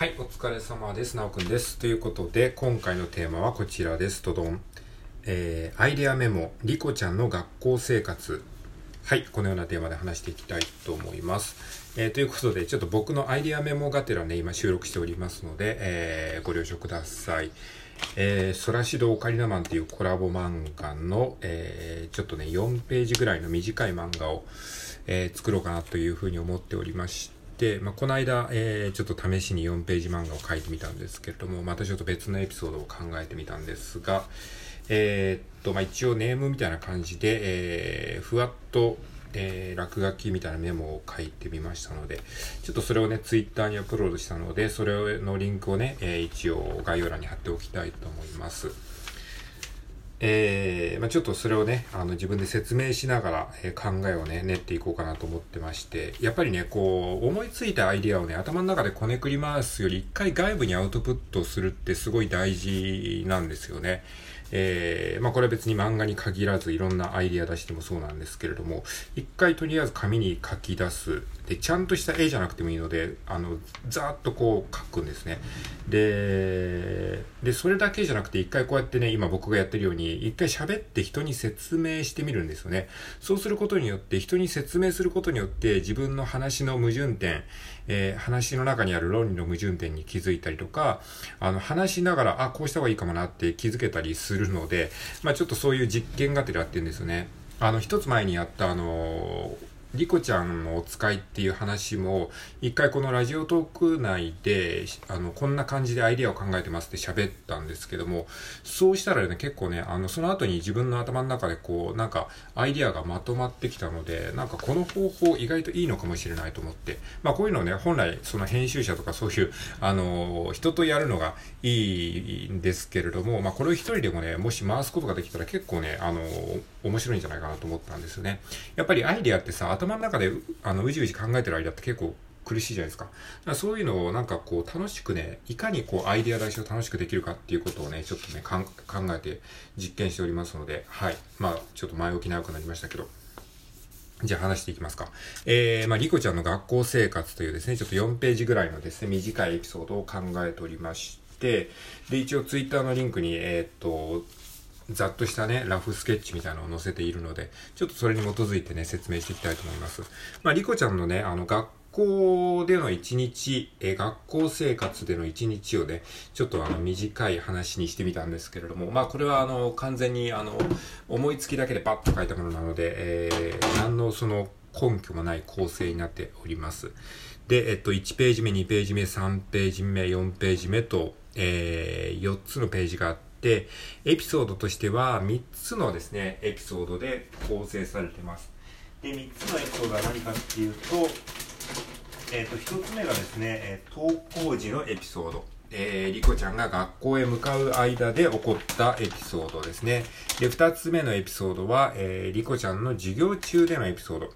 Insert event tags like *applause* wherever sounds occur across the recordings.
はい、お疲れ様です。なおくんです。ということで、今回のテーマはこちらです。とどん。えー、アイデアメモ、リコちゃんの学校生活。はい、このようなテーマで話していきたいと思います。えー、ということで、ちょっと僕のアイデアメモがてらね、今収録しておりますので、えー、ご了承ください。えー、ソラシドオカリナマンっていうコラボ漫画の、えー、ちょっとね、4ページぐらいの短い漫画を、えー、作ろうかなというふうに思っておりまして、まあ、この間、えー、ちょっと試しに4ページ漫画を書いてみたんですけれども、またちょっと別のエピソードを考えてみたんですが、えー、っと、まあ、一応ネームみたいな感じで、えー、ふわっと、えー、落書きみたいなメモを書いてみましたので、ちょっとそれをね、ツイッターにアップロードしたので、それのリンクをね、えー、一応概要欄に貼っておきたいと思います。えー、まあ、ちょっとそれをね、あの自分で説明しながら、えー、考えをね、練っていこうかなと思ってまして、やっぱりね、こう、思いついたアイディアをね、頭の中でこねくり回すより、一回外部にアウトプットするってすごい大事なんですよね。えー、まあこれは別に漫画に限らずいろんなアイディア出してもそうなんですけれども、一回とりあえず紙に書き出す。で、ちゃんとした絵じゃなくてもいいので、あの、ざーっとこう書くんですね。で、で、それだけじゃなくて一回こうやってね、今僕がやってるように、一回喋って人に説明してみるんですよね。そうすることによって、人に説明することによって自分の話の矛盾点、えー、話の中にある論理の矛盾点に気づいたりとか、あの、話しながら、あ、こうした方がいいかもなって気づけたりするので、まあちょっとそういう実験がてらやってるんですよね。あの、一つ前にやったあのーリコちゃんのお使いっていう話も、一回このラジオトーク内で、あの、こんな感じでアイディアを考えてますって喋ったんですけども、そうしたらね、結構ね、あの、その後に自分の頭の中でこう、なんか、アイディアがまとまってきたので、なんかこの方法意外といいのかもしれないと思って、まあこういうのね、本来、その編集者とかそういう、あの、人とやるのがいいんですけれども、まあこれを一人でもね、もし回すことができたら結構ね、あの、面白いんじゃないかなと思ったんですよね。やっぱりアイディアってさ、頭の中であのうじうじ考えてる間って結構苦しいじゃないですか。だからそういうのをなんかこう楽しくね、いかにこうアイデア出しを楽しくできるかっていうことをね、ちょっとね、考えて実験しておりますので、はい。まあ、ちょっと前置き長くなりましたけど。じゃあ話していきますか。えー、まあ、リコちゃんの学校生活というですね、ちょっと4ページぐらいのですね、短いエピソードを考えておりまして、で、一応ツイッターのリンクに、えー、っと、ざっとしたね、ラフスケッチみたいなのを載せているので、ちょっとそれに基づいてね、説明していきたいと思います。まあ、リコちゃんのね、あの、学校での一日、え学校生活での一日をね、ちょっとあの短い話にしてみたんですけれども、まあこれはあの完全にあの思いつきだけでパッと書いたものなので、えー、何のその根拠もない構成になっております。で、えっと、1ページ目、2ページ目、3ページ目、4ページ目と、えー、4つのページがあって、でエピソードとしては3つのですね、エピソードで構成されてます。で、3つのエピソードは何かっていうと、えっ、ー、と、1つ目がですね、登校時のエピソード。えー、リコちゃんが学校へ向かう間で起こったエピソードですね。で、二つ目のエピソードは、えー、リコちゃんの授業中でのエピソード。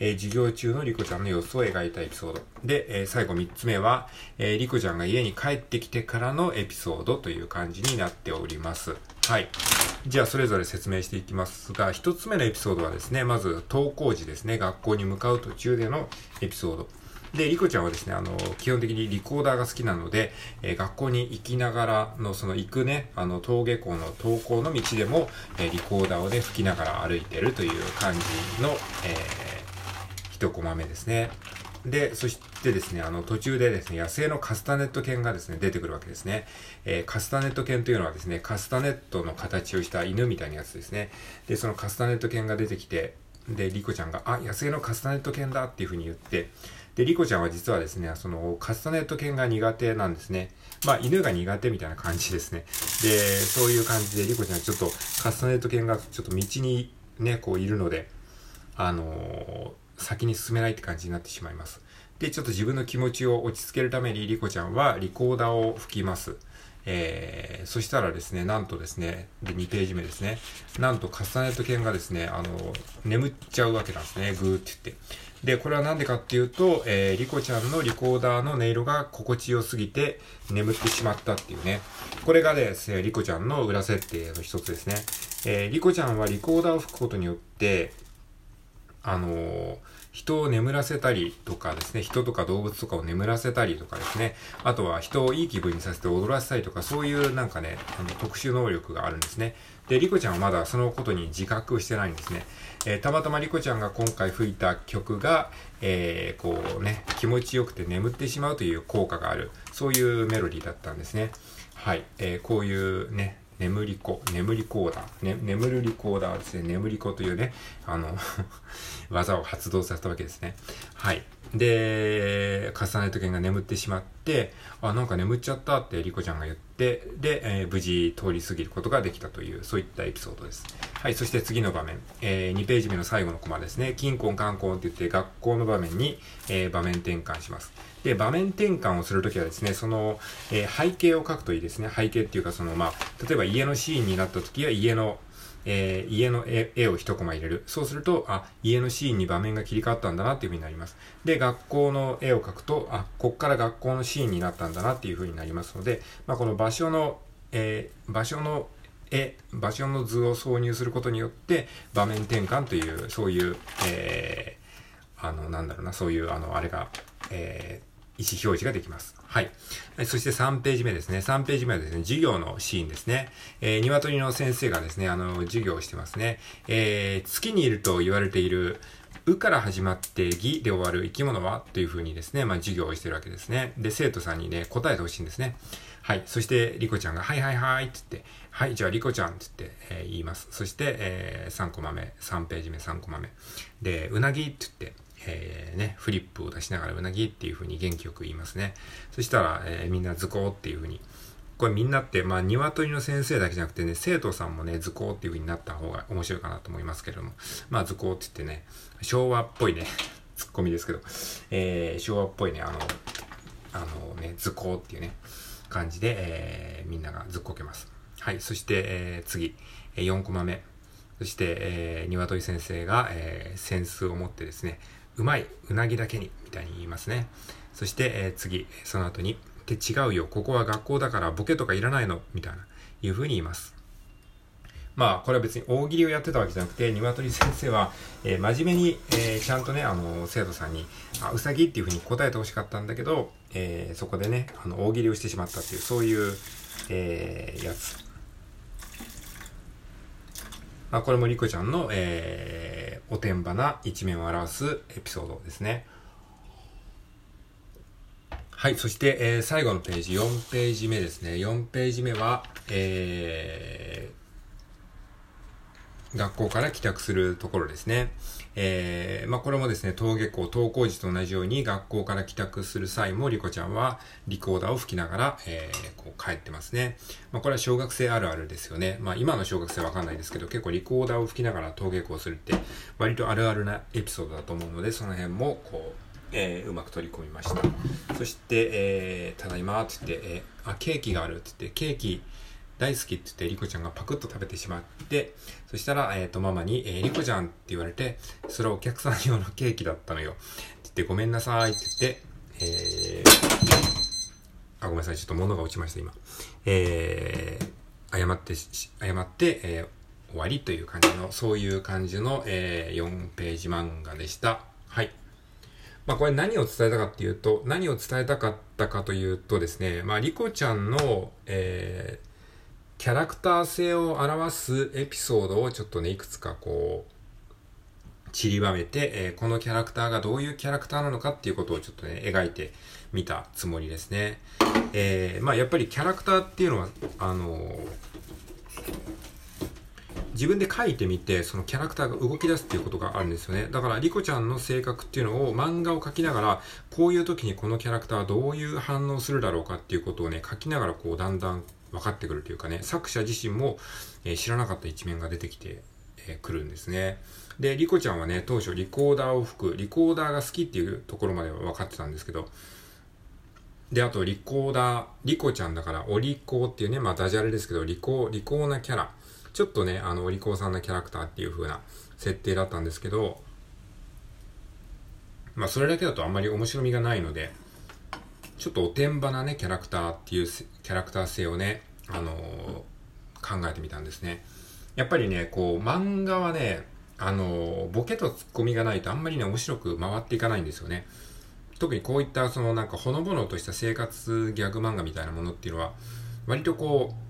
えー、授業中のリコちゃんの様子を描いたエピソード。で、えー、最後三つ目は、えー、リコちゃんが家に帰ってきてからのエピソードという感じになっております。はい。じゃあ、それぞれ説明していきますが、一つ目のエピソードはですね、まず、登校時ですね、学校に向かう途中でのエピソード。で、リコちゃんはですね、あの、基本的にリコーダーが好きなので、えー、学校に行きながらの、その行くね、あの、登下校の登校の道でも、えー、リコーダーをね、吹きながら歩いてるという感じの、えー、一コマ目ですね。で、そしてですね、あの、途中でですね、野生のカスタネット犬がですね、出てくるわけですね。えー、カスタネット犬というのはですね、カスタネットの形をした犬みたいなやつですね。で、そのカスタネット犬が出てきて、で、リコちゃんが、あ、野生のカスタネット犬だっていうふうに言って、で、リコちゃんは実はですね、その、カスタネット犬が苦手なんですね。まあ、犬が苦手みたいな感じですね。で、そういう感じで、リコちゃんちょっと、カスタネット犬がちょっと道にね、こういるので、あの、先に進めないって感じになってしまいます。で、ちょっと自分の気持ちを落ち着けるために、リコちゃんはリコーダーを吹きます。えー、そしたらですね、なんとですね、で、2ページ目ですね。なんとカスタネット犬がですね、あの、眠っちゃうわけなんですね。ぐーって言って。で、これはなんでかっていうと、えー、リコちゃんのリコーダーの音色が心地よすぎて眠ってしまったっていうね。これがですね、リコちゃんの裏設定の一つですね。えー、リコちゃんはリコーダーを吹くことによって、あのー、人を眠らせたりとかですね、人とか動物とかを眠らせたりとかですね、あとは人をいい気分にさせて踊らせたりとか、そういうなんかね、あの特殊能力があるんですね。で、リコちゃんはまだそのことに自覚してないんですね。えー、たまたまリコちゃんが今回吹いた曲が、えー、こうね、気持ちよくて眠ってしまうという効果がある、そういうメロディーだったんですね。はい。えー、こういうね、眠り子、眠りコーダー、ね、眠るリコーダーですね、眠り子というね、あの *laughs* 技を発動させたわけですね。はい。で、重ねと剣が眠ってしまって、あ、なんか眠っちゃったってリコちゃんが言って、で、えー、無事通り過ぎることができたという、そういったエピソードです。はい、そして次の場面、えー、2ページ目の最後のコマですね、キンコンカンコンって言って学校の場面に、えー、場面転換します。で、場面転換をするときはですね、その、えー、背景を書くといいですね。背景っていうか、その、まあ、例えば家のシーンになったときは家のえー、家の絵を一コマ入れる。そうすると、あ、家のシーンに場面が切り替わったんだなっていう風になります。で、学校の絵を描くと、あ、こっから学校のシーンになったんだなっていう風になりますので、まあ、この場所の、えー、場所の絵、場所の図を挿入することによって、場面転換という、そういう、えー、あの、なんだろうな、そういう、あの、あれが、えー、意思表示ができます。はい。そして3ページ目ですね。3ページ目はですね、授業のシーンですね。えー、鶏の先生がですね、あの、授業をしてますね。えー、月にいると言われている、うから始まってぎで終わる生き物は？というふうにですね、まあ、授業をしてるわけですね。で、生徒さんにね、答えてほしいんですね。はい。そして、リコちゃんが、はいはいはいって言って、はい、じゃあリコちゃんって言って、えー、言います。そして、えー、3コマ目、3ページ目、3コマ目。で、うなぎって言って、えー、ね、フリップを出しながらうなぎっていう風に元気よく言いますね。そしたら、えー、みんな図工っていう風に。これみんなって、まあ、鶏の先生だけじゃなくてね、生徒さんもね、図工っていう風になった方が面白いかなと思いますけれども。まあ、図工って言ってね、昭和っぽいね、ツッコミですけど、えー、昭和っぽいね、あの、あのね、図工っていうね、感じで、えー、みんながずっこけます。はい、そして、えー、次、4コマ目。そして、えー、鶏先生が、えー、センスを持ってですね、うまい、うなぎだけに、みたいに言いますね。そして、えー、次、その後に、って違うよ、ここは学校だからボケとかいらないの、みたいな、いうふうに言います。まあ、これは別に大喜利をやってたわけじゃなくて、鶏先生は、えー、真面目に、えー、ちゃんとね、あの、生徒さんに、あ、うさぎ？っていうふうに答えてほしかったんだけど、えー、そこでね、あの、大喜利をしてしまったっていう、そういう、えー、やつ。まあ、これもリコちゃんの、えー、おてんばな一面を表すエピソードですね。はい。そして、えー、最後のページ、4ページ目ですね。4ページ目は、えー、学校から帰宅するところですね。えー、まあ、これもですね、登下校、登校時と同じように学校から帰宅する際も、リコちゃんはリコーダーを吹きながら、えー、こう帰ってますね。まあ、これは小学生あるあるですよね。まあ、今の小学生わかんないですけど、結構リコーダーを吹きながら登下校するって、割とあるあるなエピソードだと思うので、その辺も、こう、えー、うまく取り込みました。そして、えー、ただいま、って言って、えー、あ、ケーキがあるって言って、ケーキ、大好きって言って、リコちゃんがパクッと食べてしまって、そしたら、えっ、ー、と、ママに、えー、リコちゃんって言われて、それはお客さん用のケーキだったのよ。って言って、ごめんなさいって言って、えー、あ、ごめんなさい、ちょっと物が落ちました、今。えー、謝って、謝って、えー、終わりという感じの、そういう感じの、えー、4ページ漫画でした。はい。まあこれ何を伝えたかっていうと、何を伝えたかったかというとですね、まあリコちゃんの、えー、キャラクター性を表すエピソードをちょっとね、いくつかこう、散りばめて、えー、このキャラクターがどういうキャラクターなのかっていうことをちょっとね、描いてみたつもりですね。えー、まあやっぱりキャラクターっていうのは、あのー、自分で書いてみて、そのキャラクターが動き出すっていうことがあるんですよね。だから、リコちゃんの性格っていうのを漫画を描きながら、こういう時にこのキャラクターはどういう反応するだろうかっていうことをね、書きながらこう、だんだん分かってくるというかね、作者自身も、えー、知らなかった一面が出てきて、えー、くるんですね。で、リコちゃんはね、当初リコーダーを吹く、リコーダーが好きっていうところまでは分かってたんですけど、で、あと、リコーダー、リコちゃんだから、お利口っていうね、まあ、ダジャレですけど、利口、利口なキャラ。ちょっとね、あの、お利口さんなキャラクターっていう風な設定だったんですけど、まあ、それだけだとあんまり面白みがないので、ちょっとおてんばなね、キャラクターっていうキャラクター性をね、あのー、考えてみたんですね。やっぱりね、こう、漫画はね、あの、ボケとツッコミがないとあんまりね、面白く回っていかないんですよね。特にこういったそのなんかほのぼのとした生活ギャグ漫画みたいなものっていうのは、割とこう、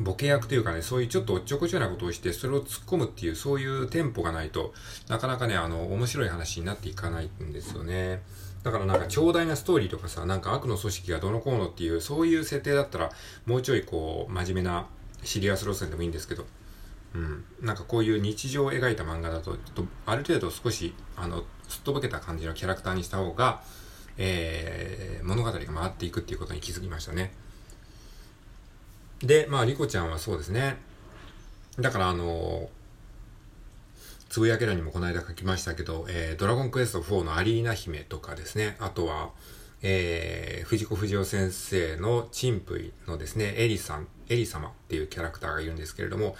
ボケ役というかね、そういうちょっとおっちょこちょなことをして、それを突っ込むっていう、そういうテンポがないとなかなかね、あの、面白い話になっていかないんですよね。だからなんか長大なストーリーとかさ、なんか悪の組織がどのこうのっていう、そういう設定だったら、もうちょいこう、真面目なシリアス路線でもいいんですけど、うん。なんかこういう日常を描いた漫画だと、ちょっとある程度少し、あの、すっとぼけた感じのキャラクターにした方が、えー、物語が回っていくっていうことに気づきましたね。で、まあ、リコちゃんはそうですね。だからあのつぶやけらにもこの間書きましたけど、えー、ドラゴンクエスト4のアリーナ姫とかですね、あとは、えー、藤子不二雄先生のチンプイのですね、エリさん、エリ様っていうキャラクターがいるんですけれども、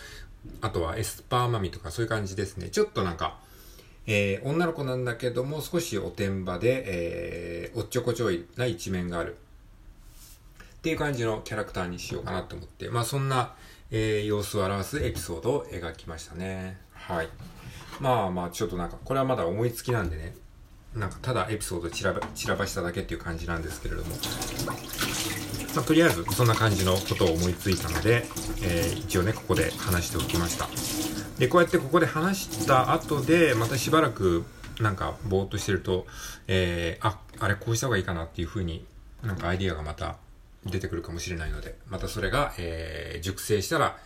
あとはエスパーマミとかそういう感じですね。ちょっとなんか、えー、女の子なんだけども少しおてんばで、えー、おっちょこちょいな一面がある。っていう感じのキャラクターにしようかなと思って、まあそんな、えー、様子を表すエピソードを描きましたね。はい。まあまあ、ちょっとなんか、これはまだ思いつきなんでね、なんかただエピソード散らば散らばしただけっていう感じなんですけれども、まあ、とりあえずそんな感じのことを思いついたので、えー、一応ね、ここで話しておきました。で、こうやってここで話した後で、またしばらくなんかぼーっとしてると、えー、あ、あれこうした方がいいかなっていう風になんかアイディアがまた出てくるかもしれないので、またそれが、えー、熟成したら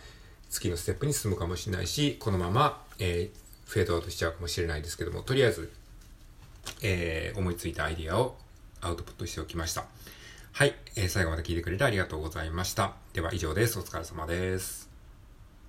次のステップに進むかもしれないし、このまま、えー、フェードアウトしちゃうかもしれないですけども、とりあえず、えー、思いついたアイディアをアウトプットしておきました。はい、えー、最後まで聞いてくれてありがとうございました。では以上です。お疲れ様です。